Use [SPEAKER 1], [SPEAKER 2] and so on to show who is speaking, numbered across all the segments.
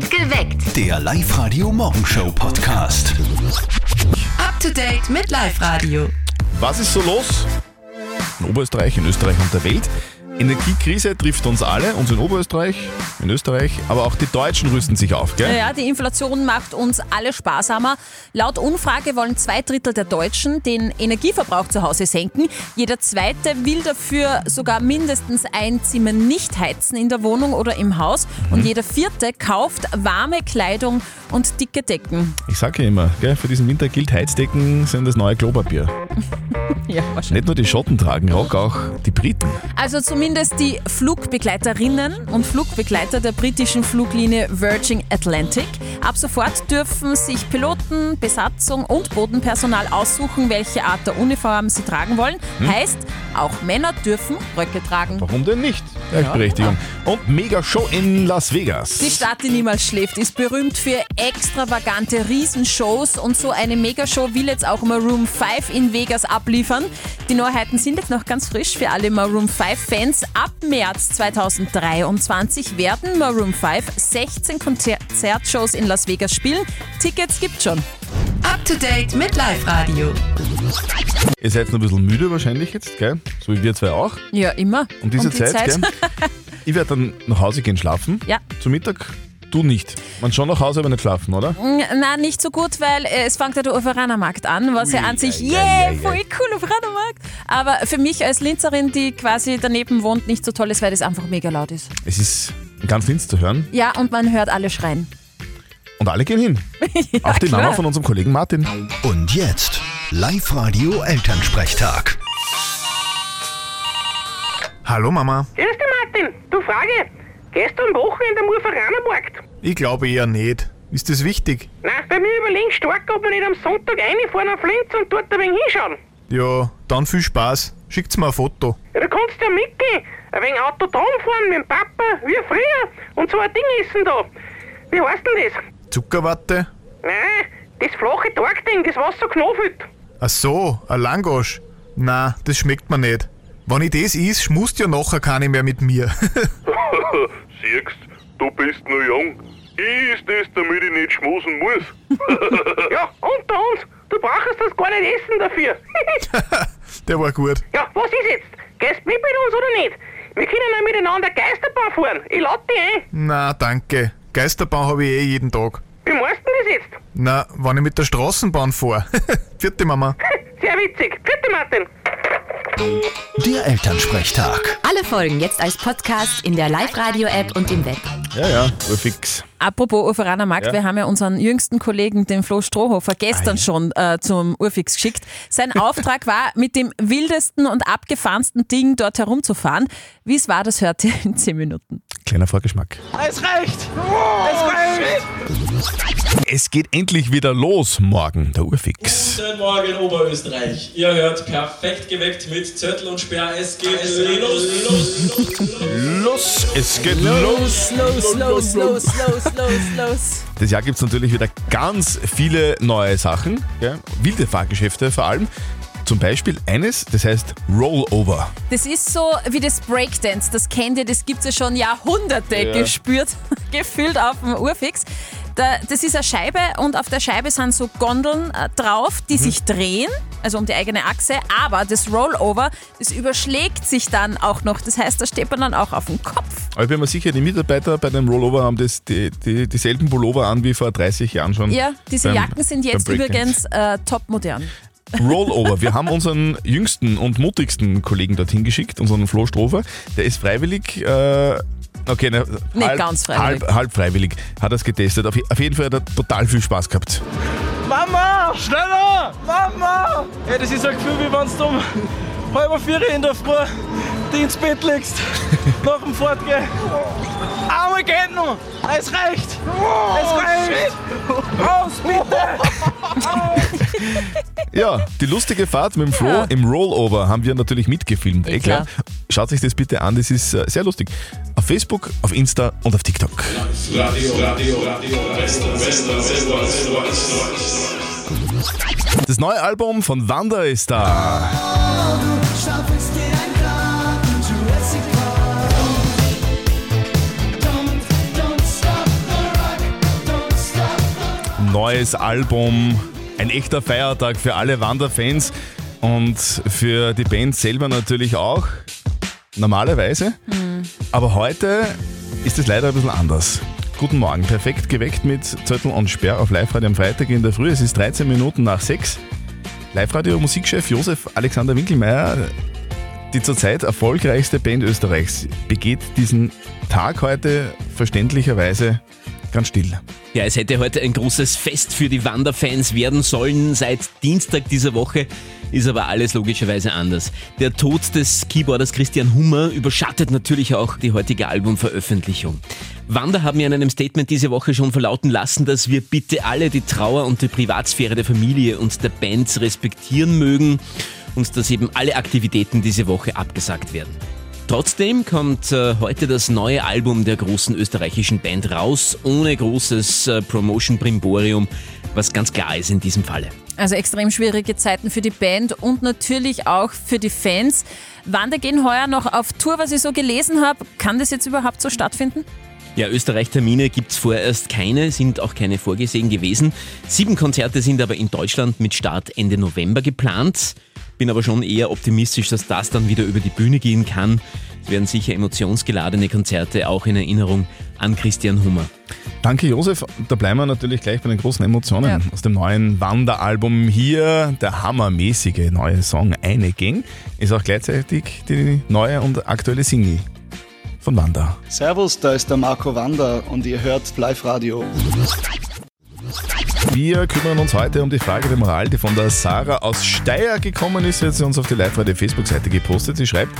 [SPEAKER 1] Geweckt.
[SPEAKER 2] Der Live-Radio-Morgenshow-Podcast.
[SPEAKER 1] Up to date mit Live Radio.
[SPEAKER 3] Was ist so los? In Oberösterreich, in Österreich und der Welt. Energiekrise trifft uns alle, uns in Oberösterreich, in Österreich, aber auch die Deutschen rüsten sich auf, gell?
[SPEAKER 4] Ja, die Inflation macht uns alle sparsamer. Laut Umfrage wollen zwei Drittel der Deutschen den Energieverbrauch zu Hause senken. Jeder zweite will dafür sogar mindestens ein Zimmer nicht heizen in der Wohnung oder im Haus. Und jeder vierte kauft warme Kleidung und dicke Decken.
[SPEAKER 3] Ich sage ja immer, gell, für diesen Winter gilt Heizdecken sind das neue Klopapier.
[SPEAKER 4] Ja, wahrscheinlich.
[SPEAKER 3] Nicht nur die Schotten tragen Rock, auch die Briten.
[SPEAKER 4] Also zumindest die Flugbegleiterinnen und Flugbegleiter der britischen Fluglinie Virgin Atlantic. Ab sofort dürfen sich Piloten, Besatzung und Bodenpersonal aussuchen, welche Art der Uniform sie tragen wollen. Heißt, auch Männer dürfen Röcke tragen.
[SPEAKER 3] Warum denn nicht? Gleichberechtigung. Und Mega-Show in Las Vegas.
[SPEAKER 4] Die Stadt, die niemals schläft, ist berühmt für extravagante Riesenshows und so eine Megashow will jetzt auch Maroon 5 in Vegas abliefern. Die Neuheiten sind jetzt noch ganz frisch für alle Maroon 5-Fans. Ab März 2023 werden Maroon 5 16 Konzertshows in Las Vegas spielen. Tickets gibt's schon.
[SPEAKER 1] Up to date mit Live Radio.
[SPEAKER 3] Ihr seid noch ein bisschen müde wahrscheinlich jetzt, gell? So wie wir zwei auch.
[SPEAKER 4] Ja, immer.
[SPEAKER 3] Um diese
[SPEAKER 4] die
[SPEAKER 3] Zeit, gell? Ich werde dann nach Hause gehen schlafen.
[SPEAKER 4] Ja.
[SPEAKER 3] Zum Mittag. Du nicht. Man schon nach Hause, aber nicht schlafen, oder?
[SPEAKER 4] Nein, nicht so gut, weil äh, es fängt ja der Uferanermarkt an, was ja
[SPEAKER 3] Ui,
[SPEAKER 4] an sich, yeah,
[SPEAKER 3] ei, ei.
[SPEAKER 4] voll cool, Uferanermarkt. Aber für mich als Linzerin, die quasi daneben wohnt, nicht so toll ist, weil das einfach mega laut ist.
[SPEAKER 3] Es ist ganz Linz zu hören
[SPEAKER 4] Ja, und man hört alle schreien.
[SPEAKER 3] Und alle gehen hin. Auch die
[SPEAKER 4] klar.
[SPEAKER 3] Mama von unserem Kollegen Martin.
[SPEAKER 2] Und jetzt Live-Radio Elternsprechtag.
[SPEAKER 5] Hallo Mama.
[SPEAKER 6] Grüß dich, Martin. Du Frage. Gehst du am Wochenende am Uferanermarkt?
[SPEAKER 5] Ich glaube eher nicht. Ist das wichtig?
[SPEAKER 6] Nein, bei mir überlegen stark, ob wir nicht am Sonntag reinfahren auf Linz und dort ein wenig hinschauen.
[SPEAKER 5] Ja, dann viel Spaß. Schickt's mir ein Foto.
[SPEAKER 6] Ja, du kannst ja mitgehen. Ein wenig Autodrom fahren mit dem Papa, wie früher. Und so ein Ding essen da. Wie heißt denn das?
[SPEAKER 5] Zuckerwatte?
[SPEAKER 6] Nein, das flache Tagding, das was so knofelt.
[SPEAKER 5] Ach so, ein Langosch. Na, das schmeckt mir nicht. Wenn ich das is, schmust ja nachher keine mehr mit mir.
[SPEAKER 7] Siehst, du bist noch jung. Ich ist das, damit ich nicht schmusen muss.
[SPEAKER 6] Ja, unter uns. Du brauchst das gar nicht essen dafür.
[SPEAKER 5] Der war gut.
[SPEAKER 6] ja, was ist jetzt? Gehst mit mit uns oder nicht? Wir können ja miteinander Geisterbahn fahren. Ich lade dich ein.
[SPEAKER 5] Na, danke. Geisterbahn habe ich eh jeden Tag.
[SPEAKER 6] Wie meinst du das jetzt?
[SPEAKER 5] Na, wenn ich mit der Straßenbahn fahr. Vierte Mama.
[SPEAKER 6] Sehr witzig. Vierte Martin.
[SPEAKER 2] Der Elternsprechtag.
[SPEAKER 1] Alle Folgen jetzt als Podcast in der Live Radio App und im Web.
[SPEAKER 3] Ja, ja, fix.
[SPEAKER 4] Apropos Uferanermarkt,
[SPEAKER 3] Ja.
[SPEAKER 4] wir haben ja unseren jüngsten Kollegen, den Flo Strohhofer, gestern schon äh, zum Urfix geschickt. Sein Auftrag war, mit dem wildesten und abgefahrensten Ding dort herumzufahren. Wie es war, das hört ihr in 10 Minuten.
[SPEAKER 3] Kleiner Vorgeschmack.
[SPEAKER 5] Es reicht! Es reicht!
[SPEAKER 3] Es geht endlich wieder los morgen, der Urfix.
[SPEAKER 8] Guten Morgen Oberösterreich. Ihr hört perfekt geweckt mit Zettel und Sperr. Es geht los, los, los.
[SPEAKER 3] Los, es geht los.
[SPEAKER 4] los, los, los, los, los, los.
[SPEAKER 3] Das Jahr gibt es natürlich wieder ganz viele neue Sachen, wilde Fahrgeschäfte vor allem. Zum Beispiel eines, das heißt Rollover.
[SPEAKER 4] Das ist so wie das Breakdance, das kennt ihr, das gibt es ja schon Jahrhunderte
[SPEAKER 3] Ja.
[SPEAKER 4] gespürt, gefühlt auf dem Urfix. Da, das ist eine Scheibe und auf der Scheibe sind so Gondeln äh, drauf, die sich drehen, also um die eigene Achse, aber das Rollover, das überschlägt sich dann auch noch. Das heißt, da steht man dann auch auf dem Kopf.
[SPEAKER 3] Aber ich bin mir sicher, die Mitarbeiter bei dem Rollover haben das, die, die, dieselben Pullover an wie vor 30 Jahren schon.
[SPEAKER 4] Ja, diese
[SPEAKER 3] beim-
[SPEAKER 4] Jacken sind jetzt übrigens äh, top modern.
[SPEAKER 3] Rollover. Wir haben unseren jüngsten und mutigsten Kollegen dorthin geschickt, unseren Flo Strofer. Der ist freiwillig, äh, okay, ne,
[SPEAKER 4] Nicht
[SPEAKER 3] halb,
[SPEAKER 4] ganz freiwillig.
[SPEAKER 3] Halb, halb freiwillig hat er es getestet. Auf, auf jeden Fall hat er total viel Spaß gehabt.
[SPEAKER 9] Mama! Schneller! Mama! Ja, das ist ein Gefühl, wie wenn du um halb vier in der Früh dich ins Bett legst. nach dem Fortgehen. Einmal geht noch! Es reicht! Es reicht! Raus, bitte!
[SPEAKER 3] Ja, die lustige Fahrt mit dem Flo
[SPEAKER 4] Ja.
[SPEAKER 3] im Rollover haben wir natürlich mitgefilmt.
[SPEAKER 4] Eh
[SPEAKER 3] Eh
[SPEAKER 4] klar.
[SPEAKER 3] Schaut sich das bitte an, das ist äh, sehr lustig. Auf Facebook, auf Insta und auf TikTok.
[SPEAKER 8] Radio, Radio, Radio, bester, bester, bester, bester, bester.
[SPEAKER 3] Das neue Album von Wanda ist da. neues Album. Ein echter Feiertag für alle Wanderfans und für die Band selber natürlich auch. Normalerweise. Aber heute ist es leider ein bisschen anders. Guten Morgen, perfekt geweckt mit Zettel und Sperr auf Live-Radio am Freitag in der Früh. Es ist 13 Minuten nach 6. Live-Radio-Musikchef Josef Alexander Winkelmeier, die zurzeit erfolgreichste Band Österreichs, begeht diesen Tag heute verständlicherweise ganz still.
[SPEAKER 10] Ja, es hätte heute ein großes Fest für die Wanderfans werden sollen. Seit Dienstag dieser Woche ist aber alles logischerweise anders. Der Tod des Keyboarders Christian Hummer überschattet natürlich auch die heutige Albumveröffentlichung. Wander haben ja in einem Statement diese Woche schon verlauten lassen, dass wir bitte alle die Trauer und die Privatsphäre der Familie und der Bands respektieren mögen und dass eben alle Aktivitäten diese Woche abgesagt werden. Trotzdem kommt äh, heute das neue Album der großen österreichischen Band raus, ohne großes äh, Promotion-Brimborium, was ganz klar ist in diesem Falle.
[SPEAKER 4] Also extrem schwierige Zeiten für die Band und natürlich auch für die Fans. Wander gehen heuer noch auf Tour, was ich so gelesen habe. Kann das jetzt überhaupt so stattfinden?
[SPEAKER 10] Ja, Österreich-Termine gibt's vorerst keine, sind auch keine vorgesehen gewesen. Sieben Konzerte sind aber in Deutschland mit Start Ende November geplant. Bin aber schon eher optimistisch, dass das dann wieder über die Bühne gehen kann. Es werden sicher emotionsgeladene Konzerte, auch in Erinnerung an Christian Hummer.
[SPEAKER 3] Danke, Josef. Da bleiben wir natürlich gleich bei den großen Emotionen
[SPEAKER 4] Ja.
[SPEAKER 3] aus dem neuen Wanderalbum hier. Der hammermäßige neue Song Eine Gang ist auch gleichzeitig die neue und aktuelle Single von Wander.
[SPEAKER 11] Servus, da ist der Marco Wander und ihr hört Live-Radio.
[SPEAKER 3] Wir kümmern uns heute um die Frage der Moral, die von der Sarah aus Steyr gekommen ist. Sie hat sie uns auf die Live-Radio-Facebook-Seite gepostet. Sie schreibt,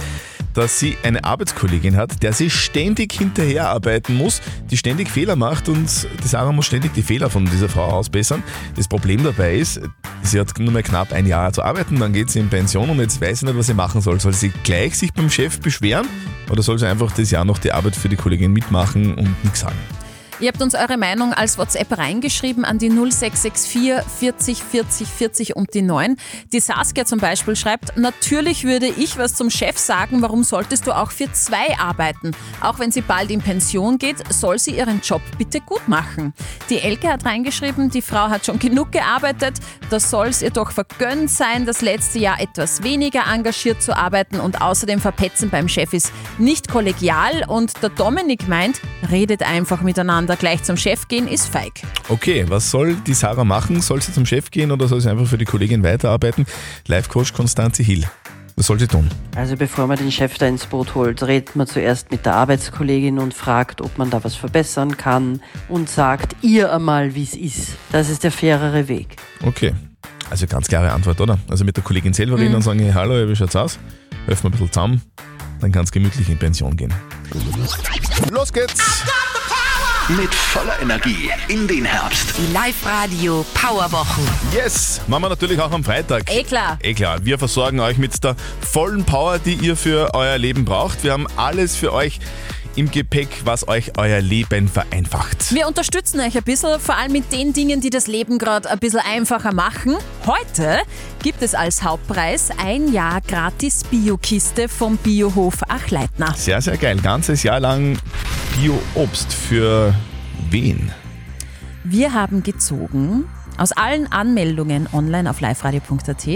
[SPEAKER 3] dass sie eine Arbeitskollegin hat, der sie ständig hinterherarbeiten muss, die ständig Fehler macht und die Sarah muss ständig die Fehler von dieser Frau ausbessern. Das Problem dabei ist, sie hat nur mehr knapp ein Jahr zu arbeiten, dann geht sie in Pension und jetzt weiß sie nicht, was sie machen soll. Soll sie gleich sich beim Chef beschweren oder soll sie einfach das Jahr noch die Arbeit für die Kollegin mitmachen und nichts sagen?
[SPEAKER 4] Ihr habt uns eure Meinung als WhatsApp reingeschrieben an die 0664 40 40 40 und die 9. Die Saskia zum Beispiel schreibt, natürlich würde ich was zum Chef sagen, warum solltest du auch für zwei arbeiten? Auch wenn sie bald in Pension geht, soll sie ihren Job bitte gut machen. Die Elke hat reingeschrieben, die Frau hat schon genug gearbeitet, da soll es ihr doch vergönnt sein, das letzte Jahr etwas weniger engagiert zu arbeiten und außerdem verpetzen beim Chef ist nicht kollegial und der Dominik meint, redet einfach miteinander, gleich zum Chef gehen ist feig.
[SPEAKER 3] Okay, was soll die Sarah machen? Soll sie zum Chef gehen oder soll sie einfach für die Kollegin weiterarbeiten? Live-Coach Konstanze Hill. Was soll sie tun?
[SPEAKER 12] Also bevor man den Chef da ins Boot holt, redet man zuerst mit der Arbeitskollegin und fragt, ob man da was verbessern kann und sagt ihr einmal, wie es ist. Das ist der fairere Weg.
[SPEAKER 3] Okay. Also ganz klare Antwort, oder? Also mit der Kollegin selber reden
[SPEAKER 12] Mhm.
[SPEAKER 3] und sagen, hey, hallo, wie schaut's aus? Helfen wir ein bisschen zusammen, dann kann es gemütlich in Pension gehen. Los geht's!
[SPEAKER 2] Mit voller Energie in den Herbst.
[SPEAKER 1] Die Live-Radio Powerwochen.
[SPEAKER 3] Yes! Machen wir natürlich auch am Freitag.
[SPEAKER 4] Eh klar.
[SPEAKER 3] Eh klar, wir versorgen euch mit der vollen Power, die ihr für euer Leben braucht. Wir haben alles für euch im Gepäck, was euch euer Leben vereinfacht.
[SPEAKER 4] Wir unterstützen euch ein bisschen, vor allem mit den Dingen, die das Leben gerade ein bisschen einfacher machen. Heute gibt es als Hauptpreis ein Jahr gratis Biokiste vom Biohof Achleitner.
[SPEAKER 3] Sehr, sehr geil. Ganzes Jahr lang Bio-Obst für wen?
[SPEAKER 4] Wir haben gezogen aus allen Anmeldungen online auf liveradio.at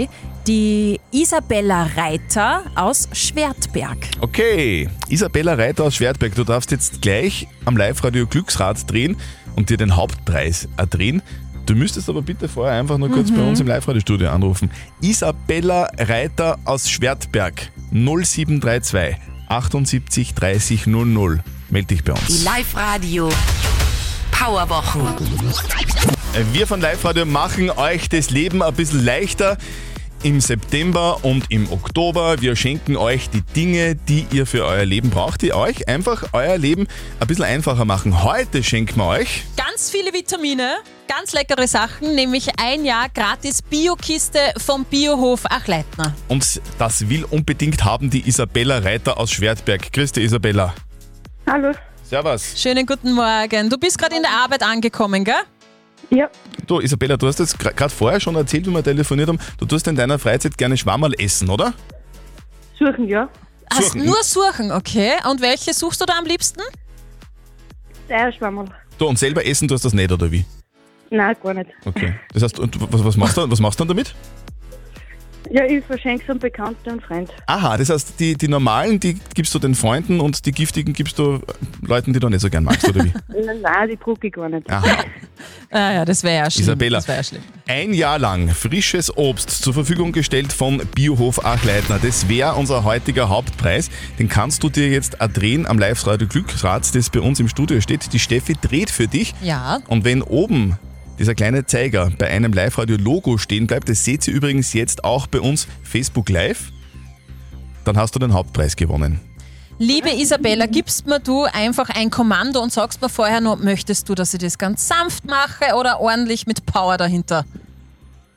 [SPEAKER 4] die Isabella Reiter aus Schwertberg.
[SPEAKER 3] Okay, Isabella Reiter aus Schwertberg, du darfst jetzt gleich am Live-Radio Glücksrad drehen und dir den Hauptpreis erdrehen. Du müsstest aber bitte vorher einfach nur kurz
[SPEAKER 4] Mhm.
[SPEAKER 3] bei uns im Live-Radio-Studio anrufen. Isabella Reiter aus Schwertberg 0732 78 30 00. Meld dich bei
[SPEAKER 1] Die
[SPEAKER 3] uns.
[SPEAKER 1] Live-Radio Powerwochen.
[SPEAKER 3] Wir von Live-Radio machen euch das Leben ein bisschen leichter. Im September und im Oktober. Wir schenken euch die Dinge, die ihr für euer Leben braucht, die euch einfach euer Leben ein bisschen einfacher machen. Heute schenken wir euch
[SPEAKER 4] Ganz viele Vitamine, ganz leckere Sachen, nämlich ein Jahr gratis Biokiste vom Biohof Achleitner.
[SPEAKER 3] und das will unbedingt haben die Isabella Reiter aus Schwertberg. Grüß dich, Isabella.
[SPEAKER 13] Hallo.
[SPEAKER 3] Servus.
[SPEAKER 4] Schönen guten Morgen. Du bist gerade in der Arbeit angekommen, gell?
[SPEAKER 13] Ja.
[SPEAKER 3] Du, Isabella, du hast jetzt gerade vorher schon erzählt, wie wir telefoniert haben, du tust in deiner Freizeit gerne Schwammerl essen, oder?
[SPEAKER 13] Suchen, ja.
[SPEAKER 4] Hast
[SPEAKER 3] Suchen.
[SPEAKER 4] nur suchen, okay. Und welche suchst du da am liebsten?
[SPEAKER 13] Eierschwammerl.
[SPEAKER 3] Du, und selber essen tust du das nicht, oder wie?
[SPEAKER 13] Nein, gar nicht.
[SPEAKER 3] Okay. Das heißt, und was, was, machst du, was machst du dann damit?
[SPEAKER 13] Ja, ich verschenke es an Bekannte und Freund.
[SPEAKER 3] Aha, das heißt, die, die normalen, die gibst du den Freunden und die giftigen gibst du Leuten, die du nicht so gern magst, oder wie?
[SPEAKER 13] Nein, nein, die drucke ich gar nicht.
[SPEAKER 3] Aha.
[SPEAKER 4] Ah ja, das wäre ja schlimm.
[SPEAKER 3] Isabella,
[SPEAKER 4] Das wäre ja schlimm.
[SPEAKER 3] ein Jahr lang frisches Obst zur Verfügung gestellt von Biohof Achleitner. Das wäre unser heutiger Hauptpreis. Den kannst du dir jetzt drehen am Live-Radio Glücksrad, das bei uns im Studio steht. Die Steffi dreht für dich.
[SPEAKER 4] Ja.
[SPEAKER 3] Und wenn oben dieser kleine Zeiger bei einem Live-Radio-Logo stehen bleibt, das seht ihr übrigens jetzt auch bei uns Facebook Live, dann hast du den Hauptpreis gewonnen.
[SPEAKER 4] Liebe Isabella, gibst mir du einfach ein Kommando und sagst mir vorher noch, möchtest du, dass ich das ganz sanft mache oder ordentlich mit Power dahinter?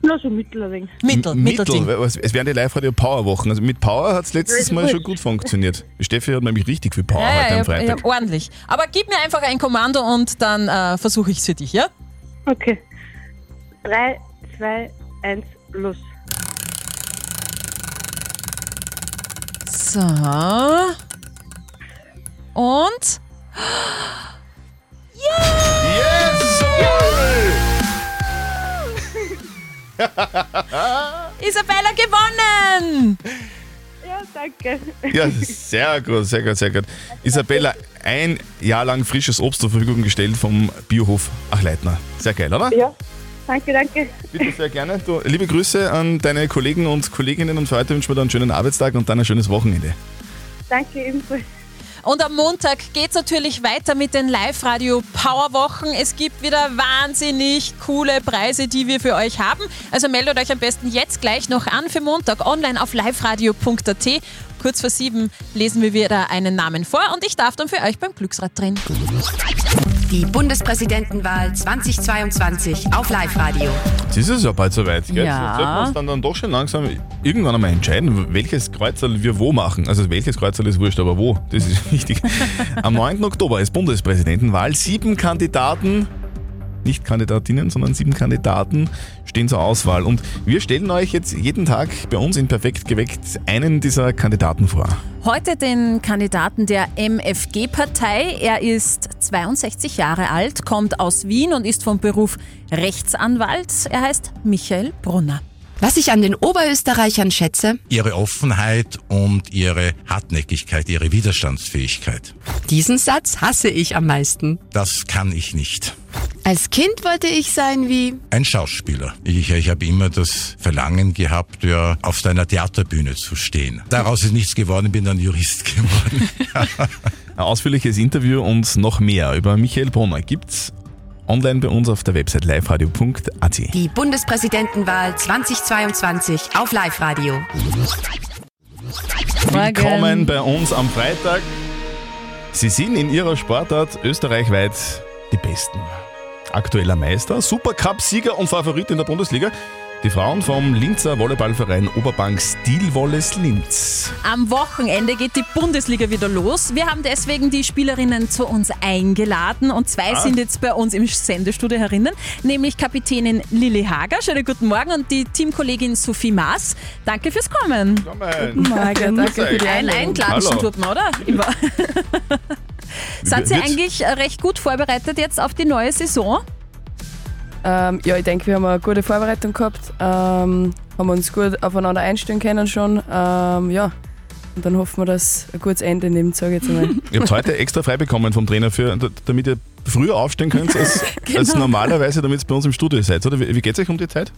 [SPEAKER 13] Na, so mittel ein wenig.
[SPEAKER 4] Mittel,
[SPEAKER 3] M-
[SPEAKER 4] Mittelding.
[SPEAKER 3] weil Es wären die Live-Radio-Power-Wochen. Also mit Power hat es letztes Mal schon gut funktioniert. Steffi hat nämlich richtig viel Power
[SPEAKER 4] Ja,
[SPEAKER 3] heute
[SPEAKER 4] ja,
[SPEAKER 3] am Freitag.
[SPEAKER 4] ja, ordentlich. Aber gib mir einfach ein Kommando und dann äh, versuche ich es für dich, ja?
[SPEAKER 13] Okay. Drei, zwei, eins, los.
[SPEAKER 4] So. Und.
[SPEAKER 3] Yes!
[SPEAKER 4] Isabella gewonnen!
[SPEAKER 13] Ja, danke.
[SPEAKER 3] Ja, sehr gut, sehr gut, sehr gut. Isabella, ein Jahr lang frisches Obst zur Verfügung gestellt vom Biohof Achleitner. Sehr geil, oder?
[SPEAKER 13] Ja, danke, danke.
[SPEAKER 3] Bitte sehr gerne. Du, liebe Grüße an deine Kollegen und Kolleginnen und für heute wünschen wir dir einen schönen Arbeitstag und dann ein schönes Wochenende.
[SPEAKER 13] Danke ebenfalls.
[SPEAKER 4] Und am Montag geht's natürlich weiter mit den Live-Radio Powerwochen. Es gibt wieder wahnsinnig coole Preise, die wir für euch haben. Also meldet euch am besten jetzt gleich noch an für Montag online auf liveradio.at. Kurz vor sieben lesen wir wieder einen Namen vor und ich darf dann für euch beim Glücksrad drehen.
[SPEAKER 1] Die Bundespräsidentenwahl 2022 auf Live-Radio.
[SPEAKER 3] Jetzt ist es ja bald soweit, gell?
[SPEAKER 1] Ja.
[SPEAKER 3] Jetzt sollten wir uns dann, dann doch schon langsam irgendwann einmal entscheiden, welches Kreuzerl wir wo machen. Also welches Kreuzerl ist wurscht, aber wo, das ist wichtig. Am 9. Oktober ist Bundespräsidentenwahl. Sieben Kandidaten, nicht Kandidatinnen, sondern sieben Kandidaten stehen zur Auswahl. Und wir stellen euch jetzt jeden Tag bei uns in Perfekt geweckt einen dieser Kandidaten vor.
[SPEAKER 4] Heute den Kandidaten der MFG-Partei. Er ist 62 Jahre alt, kommt aus Wien und ist vom Beruf Rechtsanwalt. Er heißt Michael Brunner.
[SPEAKER 1] Was ich an den Oberösterreichern schätze,
[SPEAKER 14] Ihre Offenheit und ihre Hartnäckigkeit, ihre Widerstandsfähigkeit.
[SPEAKER 1] diesen Satz hasse ich am meisten.
[SPEAKER 14] Das kann ich nicht.
[SPEAKER 1] Als Kind wollte ich sein wie
[SPEAKER 14] Ein Schauspieler. Ich, ich habe immer das Verlangen gehabt, ja, auf einer Theaterbühne zu stehen. Daraus ist nichts geworden, ich bin dann Jurist geworden.
[SPEAKER 3] Ein ausführliches Interview und noch mehr über Michael Brunner gibt's online bei uns auf der Website liveradio.at.
[SPEAKER 1] die Bundespräsidentenwahl 2022 auf Live-Radio.
[SPEAKER 3] Willkommen bei uns am Freitag. Sie sind in ihrer Sportart österreichweit die Besten. Aktueller Meister, Supercup-Sieger und Favorit in der Bundesliga. Die Frauen vom Linzer Volleyballverein Oberbank Stilwolles Linz.
[SPEAKER 4] Am Wochenende geht die Bundesliga wieder los. Wir haben deswegen die Spielerinnen zu uns eingeladen und zwei
[SPEAKER 3] Ah.
[SPEAKER 4] sind jetzt bei uns im Sendestudio herinnen, nämlich Kapitänin Lilly Hager. Schönen guten Morgen und die Teamkollegin Sophie Maas. Danke fürs Kommen.
[SPEAKER 3] Guten
[SPEAKER 4] Morgen,
[SPEAKER 3] danke für die
[SPEAKER 4] Ein
[SPEAKER 3] Einladung.
[SPEAKER 4] Tut man, oder? Immer. Seid ihr
[SPEAKER 15] Wird's?
[SPEAKER 4] eigentlich recht gut vorbereitet jetzt auf die neue Saison?
[SPEAKER 15] Ähm, ja, ich denke, wir haben eine gute Vorbereitung gehabt, ähm, haben uns gut aufeinander einstellen können schon. Ähm, ja, und dann hoffen wir, dass ein gutes Ende nimmt, sage ich jetzt einmal.
[SPEAKER 3] Ihr habt heute extra frei bekommen vom Trainer, für, damit ihr früher aufstehen könnt als, als
[SPEAKER 15] Genau.
[SPEAKER 3] normalerweise, damit ihr bei uns im Studio seid. Oder wie, wie geht es euch um die Zeit?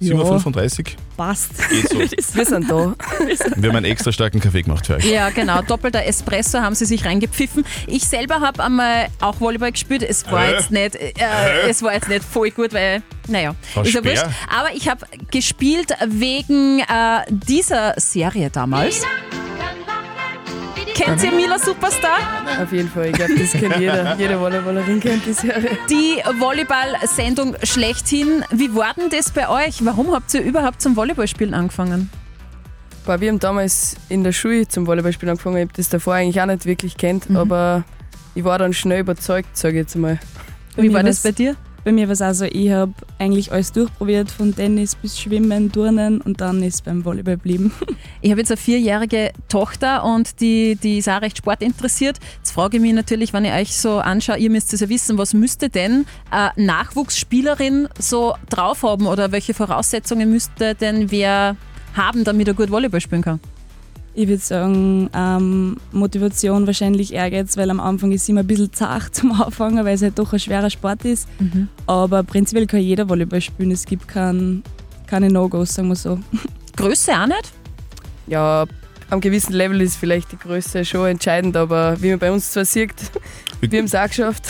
[SPEAKER 15] Ja.
[SPEAKER 3] 7.35 Uhr?
[SPEAKER 15] Passt.
[SPEAKER 3] Geht so.
[SPEAKER 15] wir sind da.
[SPEAKER 3] Wir haben einen extra starken Kaffee gemacht für euch.
[SPEAKER 4] Ja, genau. Doppelter Espresso haben sie sich reingepfiffen. Ich selber habe einmal auch Volleyball gespielt. Es war
[SPEAKER 3] Äh?
[SPEAKER 4] jetzt nicht, äh,
[SPEAKER 3] Äh?
[SPEAKER 4] es war jetzt nicht voll gut, weil, naja,
[SPEAKER 3] Frau
[SPEAKER 4] ist ja wurscht. Aber ich habe gespielt wegen äh, dieser Serie damals. Kennt ihr Mila Superstar?
[SPEAKER 15] Auf jeden Fall, ich glaube, das kennt jeder. Jede Volleyballerin kennt die Serie.
[SPEAKER 4] Die Volleyball-Sendung schlechthin. Wie war denn das bei euch? Warum habt ihr überhaupt zum Volleyballspielen angefangen?
[SPEAKER 15] Boah, wir haben damals in der Schule zum Volleyballspielen angefangen. Ich habe das davor eigentlich auch nicht wirklich kennt,
[SPEAKER 4] Mhm.
[SPEAKER 15] aber ich war dann schnell überzeugt, sage ich jetzt mal.
[SPEAKER 4] Wie war das bei dir?
[SPEAKER 16] Bei mir war es auch so, ich habe eigentlich alles durchprobiert, von Tennis bis Schwimmen, Turnen und dann ist beim Volleyball geblieben.
[SPEAKER 4] Ich habe jetzt eine vierjährige Tochter und die, die ist auch recht sportinteressiert. Jetzt frage ich mich natürlich, wenn ich euch so anschaue, ihr müsst es ja wissen, was müsste denn eine Nachwuchsspielerin so drauf haben oder welche Voraussetzungen müsste denn wer haben, damit er gut Volleyball spielen kann?
[SPEAKER 16] Ich würde sagen, ähm, Motivation wahrscheinlich Ehrgeiz, weil am Anfang ist es immer ein bisschen zart zum Anfangen, weil es halt doch ein schwerer Sport ist.
[SPEAKER 4] Mhm.
[SPEAKER 16] Aber prinzipiell kann jeder Volleyball spielen. Es gibt kein, keine No-Gos, sagen wir so.
[SPEAKER 4] Größe auch nicht?
[SPEAKER 15] Ja, am gewissen Level ist vielleicht die Größe schon entscheidend, aber wie man bei uns zwar sieht, wir haben es auch geschafft.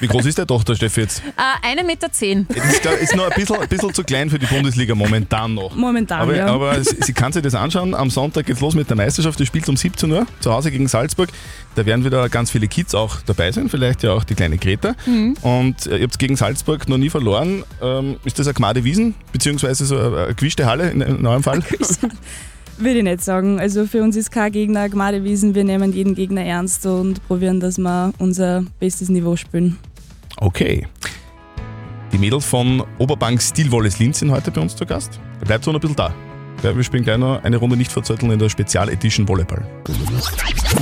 [SPEAKER 3] Wie groß ist der Tochter, Steffi, jetzt?
[SPEAKER 4] Äh, eine Meter. Zehn.
[SPEAKER 3] Das ist, glaub, ist noch ein bisschen, ein bisschen zu klein für die Bundesliga momentan noch.
[SPEAKER 16] Momentan,
[SPEAKER 3] Aber,
[SPEAKER 16] ja.
[SPEAKER 3] aber sie sie kann sich das anschauen. Am Sonntag geht's los mit der Meisterschaft. Die spielt um 17 Uhr zu Hause gegen Salzburg. Da werden wieder ganz viele Kids auch dabei sein, vielleicht ja auch die kleine Greta.
[SPEAKER 16] Mhm.
[SPEAKER 3] Und äh, ihr habt gegen Salzburg noch nie verloren. Ähm, ist das eine Gmade Wiesen, beziehungsweise so eine, eine gewischte Halle in, in eurem Fall?
[SPEAKER 16] Würde ich nicht sagen. Also für uns ist kein Gegner Gmadewiesen. Wir nehmen jeden Gegner ernst und probieren, dass wir unser bestes Niveau spielen.
[SPEAKER 3] Okay. Die Mädels von Oberbank Stilwolles Linz sind heute bei uns zu Gast. Bleibt so ein bisschen da. Wir spielen gleich noch eine Runde nicht verzötteln in der Spezial-Edition Volleyball.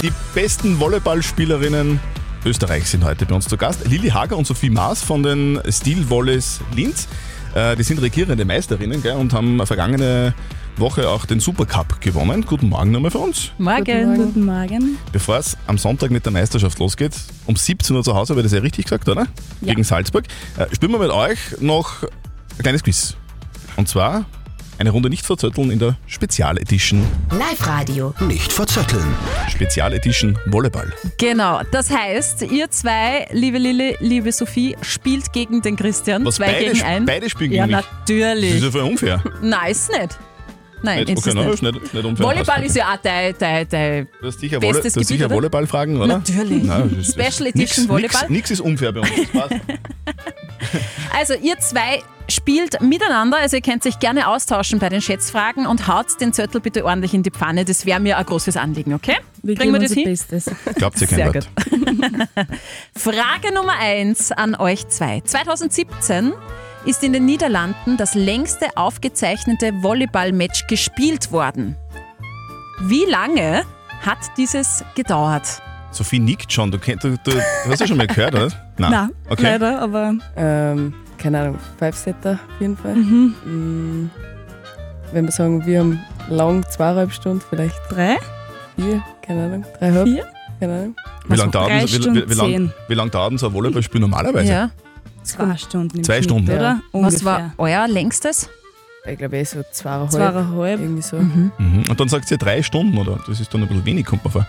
[SPEAKER 3] Die besten Volleyballspielerinnen Österreichs sind heute bei uns zu Gast. Lilly Hager und Sophie Maas von den Stilwolles Linz. Äh, Die sind regierende Meisterinnen gell, und haben vergangene Woche auch den Supercup gewonnen. Guten Morgen nochmal für uns.
[SPEAKER 16] Morgen. Guten Morgen.
[SPEAKER 3] Bevor es am Sonntag mit der Meisterschaft losgeht, um 17 Uhr zu Hause, habe ich das ja richtig gesagt, oder?
[SPEAKER 16] Ja.
[SPEAKER 3] Gegen Salzburg. Äh, spielen wir mit euch noch ein kleines Quiz. Und zwar eine Runde nicht verzötteln in der Spezial-Edition.
[SPEAKER 1] Live-Radio.
[SPEAKER 2] Nicht verzetteln.
[SPEAKER 3] Spezial-Edition Volleyball.
[SPEAKER 4] Genau, das heißt, ihr zwei, liebe Lilly, liebe Sophie, spielt gegen den Christian.
[SPEAKER 3] Was,
[SPEAKER 4] zwei
[SPEAKER 3] beide
[SPEAKER 4] gegen
[SPEAKER 3] sp-
[SPEAKER 4] ein.
[SPEAKER 3] beide spielen
[SPEAKER 4] ja,
[SPEAKER 3] gegen mich?
[SPEAKER 4] natürlich.
[SPEAKER 3] Das ist ja voll unfair.
[SPEAKER 4] Nein, ist nicht. Nein,
[SPEAKER 3] Nicht?
[SPEAKER 4] ist
[SPEAKER 3] okay,
[SPEAKER 4] es
[SPEAKER 3] nein,
[SPEAKER 4] nicht.
[SPEAKER 3] ist nicht, nicht unfair.
[SPEAKER 4] Volleyball ist ja auch dein, dein, dein
[SPEAKER 3] Du hast sicher,
[SPEAKER 4] bestes
[SPEAKER 3] du hast sicher
[SPEAKER 4] Gebiet, oder?
[SPEAKER 3] Volleyballfragen, oder?
[SPEAKER 4] Natürlich.
[SPEAKER 3] Nein,
[SPEAKER 4] Special
[SPEAKER 3] nix-
[SPEAKER 4] Edition Volleyball.
[SPEAKER 3] Nix, nix ist unfair bei uns.
[SPEAKER 4] Also ihr zwei spielt miteinander, also ihr könnt euch gerne austauschen bei den Schätzfragen und haut den Zettel bitte ordentlich in die Pfanne. Das wäre mir ein großes Anliegen, okay?
[SPEAKER 16] Wir
[SPEAKER 4] Kriegen wir das hin?
[SPEAKER 16] Bestes.
[SPEAKER 3] Glaubt ihr kein
[SPEAKER 4] Sehr
[SPEAKER 3] Wort.
[SPEAKER 4] Frage Nummer 1 an euch zwei. 2017 ist in den Niederlanden das längste aufgezeichnete Volleyball-Match gespielt worden. Wie lange hat dieses gedauert?
[SPEAKER 3] Sophie nickt schon. Du, du, du, hast ja schon mal gehört, oder?
[SPEAKER 16] Nein,
[SPEAKER 3] okay.
[SPEAKER 16] leider, aber
[SPEAKER 15] Ähm, keine Ahnung, Five-Setter auf jeden Fall.
[SPEAKER 16] Mhm.
[SPEAKER 15] Mm, Wenn wir sagen, wir haben lang zweieinhalb Stunden, vielleicht
[SPEAKER 16] drei,
[SPEAKER 15] vier, keine Ahnung, dreieinhalb,
[SPEAKER 16] Vier?
[SPEAKER 15] keine Ahnung.
[SPEAKER 3] Wie lange dauert,
[SPEAKER 16] drei
[SPEAKER 3] denn so- wie,
[SPEAKER 16] Stunden
[SPEAKER 3] wie, wie, lang,
[SPEAKER 16] zehn.
[SPEAKER 3] wie lang dauert denn so ein Volleyballspiel normalerweise?
[SPEAKER 4] Ja.
[SPEAKER 16] Zwei Stunden im
[SPEAKER 3] Zwei
[SPEAKER 16] Schnitt,
[SPEAKER 3] Stunden.
[SPEAKER 16] oder?
[SPEAKER 4] Was war euer längstes?
[SPEAKER 15] Ich glaube eh so zweieinhalb.
[SPEAKER 16] Zweieinhalb.
[SPEAKER 15] Irgendwie so.
[SPEAKER 3] Mhm. Und dann sagt ihr drei Stunden, oder? Das ist dann ein bisschen wenig, kommt mir vor.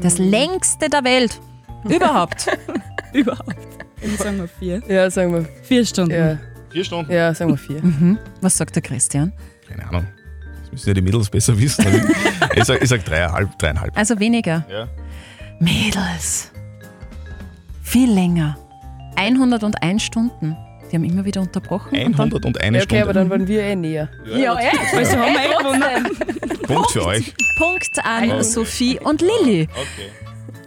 [SPEAKER 4] Das längste der Welt. Überhaupt.
[SPEAKER 16] Überhaupt. Dann sagen wir vier.
[SPEAKER 15] Ja, sagen wir.
[SPEAKER 16] Vier Stunden.
[SPEAKER 15] Ja,
[SPEAKER 3] Vier Stunden?
[SPEAKER 15] ja sagen wir vier.
[SPEAKER 4] Mhm. Was sagt der Christian?
[SPEAKER 3] Keine Ahnung. Das müssen ja die Mädels besser wissen. ich sag, ich sag dreieinhalb, dreieinhalb.
[SPEAKER 4] Also weniger.
[SPEAKER 3] Ja.
[SPEAKER 4] Mädels. Viel länger. 101 Stunden. Die haben immer wieder unterbrochen. und dann-
[SPEAKER 3] 101
[SPEAKER 15] Ja, okay, aber dann waren wir eh näher.
[SPEAKER 4] Ja, eh.
[SPEAKER 16] Also haben wir eh
[SPEAKER 4] trotzdem.
[SPEAKER 3] Punkt für euch.
[SPEAKER 4] Punkt an
[SPEAKER 3] Okay.
[SPEAKER 4] Sophie und Lilly.
[SPEAKER 3] Okay.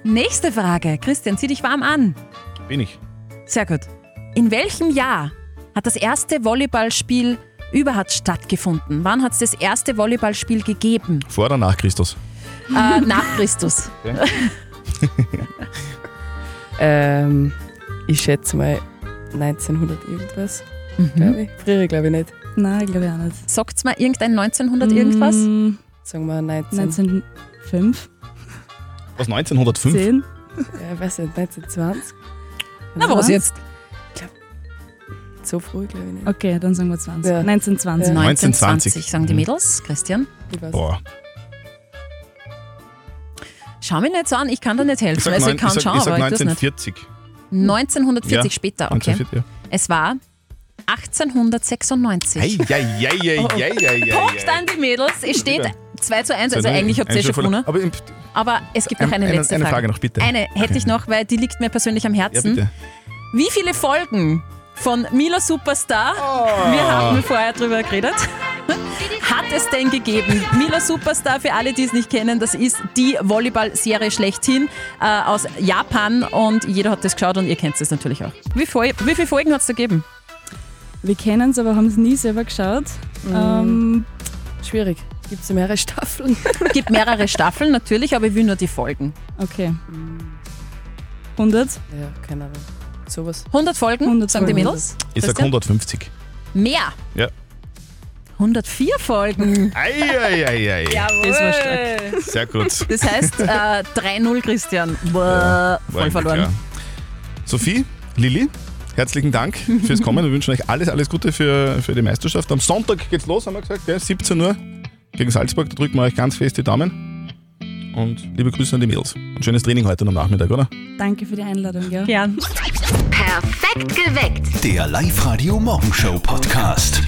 [SPEAKER 4] Nächste Frage. Christian, zieh dich warm an.
[SPEAKER 3] Bin ich.
[SPEAKER 4] Sehr gut. In welchem Jahr hat das erste Volleyballspiel überhaupt stattgefunden? Wann hat es das erste Volleyballspiel gegeben?
[SPEAKER 3] Vor oder nach Christus?
[SPEAKER 4] Äh, nach Christus.
[SPEAKER 15] Ähm, ich schätze mal 1900 irgendwas,
[SPEAKER 4] Mhm.
[SPEAKER 15] glaube ich. Früher glaube ich nicht.
[SPEAKER 16] Nein, glaube ich auch nicht.
[SPEAKER 4] Sagt mal irgendein 1900 irgendwas?
[SPEAKER 16] Mm,
[SPEAKER 15] Sagen wir 19.
[SPEAKER 16] 1905,
[SPEAKER 3] Was, 1905?
[SPEAKER 16] 10.
[SPEAKER 15] Ja, weiß nicht, 1920.
[SPEAKER 4] Na was jetzt?
[SPEAKER 15] So früh glaube ich nicht.
[SPEAKER 16] Okay, dann sagen wir 20.
[SPEAKER 15] Ja.
[SPEAKER 16] 1920.
[SPEAKER 15] Ja.
[SPEAKER 4] 1920 sagen die
[SPEAKER 3] Mhm.
[SPEAKER 4] Mädels. Christian?
[SPEAKER 15] Ich weiß.
[SPEAKER 3] Boah.
[SPEAKER 4] Schau mich nicht so an, ich kann dir nicht
[SPEAKER 3] Ich
[SPEAKER 4] helfen.
[SPEAKER 3] sag,
[SPEAKER 4] Also ich kann
[SPEAKER 3] ich sag,
[SPEAKER 4] schauen,
[SPEAKER 3] ich sag
[SPEAKER 4] aber ich tu's nicht.
[SPEAKER 3] 1940.
[SPEAKER 4] 1940
[SPEAKER 3] Ja,
[SPEAKER 4] später, okay.
[SPEAKER 3] 1940, ja.
[SPEAKER 4] Es war 1896.
[SPEAKER 3] Ei, ei, ei, ei, ei, ei, ei,
[SPEAKER 4] Punkt an die Mädels. Es steht
[SPEAKER 3] Bitte.
[SPEAKER 4] 2 zu 1, also eigentlich habt ihr schon gewonnen.
[SPEAKER 3] Aber
[SPEAKER 4] Aber es gibt noch
[SPEAKER 3] Ein-
[SPEAKER 4] eine
[SPEAKER 3] eine-
[SPEAKER 4] letzte
[SPEAKER 3] eine
[SPEAKER 4] Frage.
[SPEAKER 3] Frage noch, bitte.
[SPEAKER 4] Eine hätte ich noch, weil die liegt mir persönlich am
[SPEAKER 3] ja,
[SPEAKER 4] Herzen.
[SPEAKER 3] bitte.
[SPEAKER 4] Wie viele Folgen von Mila Superstar,
[SPEAKER 3] Oh.
[SPEAKER 4] wir haben vorher drüber geredet, hat es denn gegeben? Mila Superstar, für alle, die es nicht kennen, das ist die Volleyball-Serie schlechthin äh, aus Japan und jeder hat das geschaut und ihr kennt es natürlich auch. Wie, Fol wie viele Folgen hat es da gegeben?
[SPEAKER 16] Wir kennen es, aber haben es nie selber geschaut.
[SPEAKER 15] Mhm.
[SPEAKER 16] Ähm,
[SPEAKER 15] Schwierig. Gibt es mehrere Staffeln?
[SPEAKER 4] gibt mehrere Staffeln natürlich, aber ich will nur die Folgen.
[SPEAKER 16] okay. 100?
[SPEAKER 15] Ja, keine Ahnung. Sowas.
[SPEAKER 4] 100 Folgen,
[SPEAKER 16] 100
[SPEAKER 4] sagen die. Mädels?
[SPEAKER 3] Ich sag
[SPEAKER 4] Christian?
[SPEAKER 3] 150.
[SPEAKER 4] Mehr.
[SPEAKER 3] Ja.
[SPEAKER 4] 104 Folgen.
[SPEAKER 3] Eieieiei.
[SPEAKER 4] Das war stark.
[SPEAKER 3] Sehr gut.
[SPEAKER 4] Das heißt äh, 3-0 Christian. Boah, voll
[SPEAKER 3] War
[SPEAKER 4] verloren.
[SPEAKER 3] klar. Sophie, Lilly, herzlichen Dank fürs Kommen. Wir wünschen euch alles, alles Gute für, für die Meisterschaft. Am Sonntag geht's los, haben wir gesagt, gell? 17 Uhr gegen Salzburg. Da drücken wir euch ganz fest die Daumen. Und liebe Grüße an die Mädels. Ein schönes Training heute am Nachmittag, oder?
[SPEAKER 16] Danke für die Einladung. Ja.
[SPEAKER 4] Gern.
[SPEAKER 1] Perfekt geweckt.
[SPEAKER 2] Der Live-Radio Morgenshow Podcast.